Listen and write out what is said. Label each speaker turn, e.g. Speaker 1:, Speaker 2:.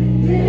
Speaker 1: Yeah.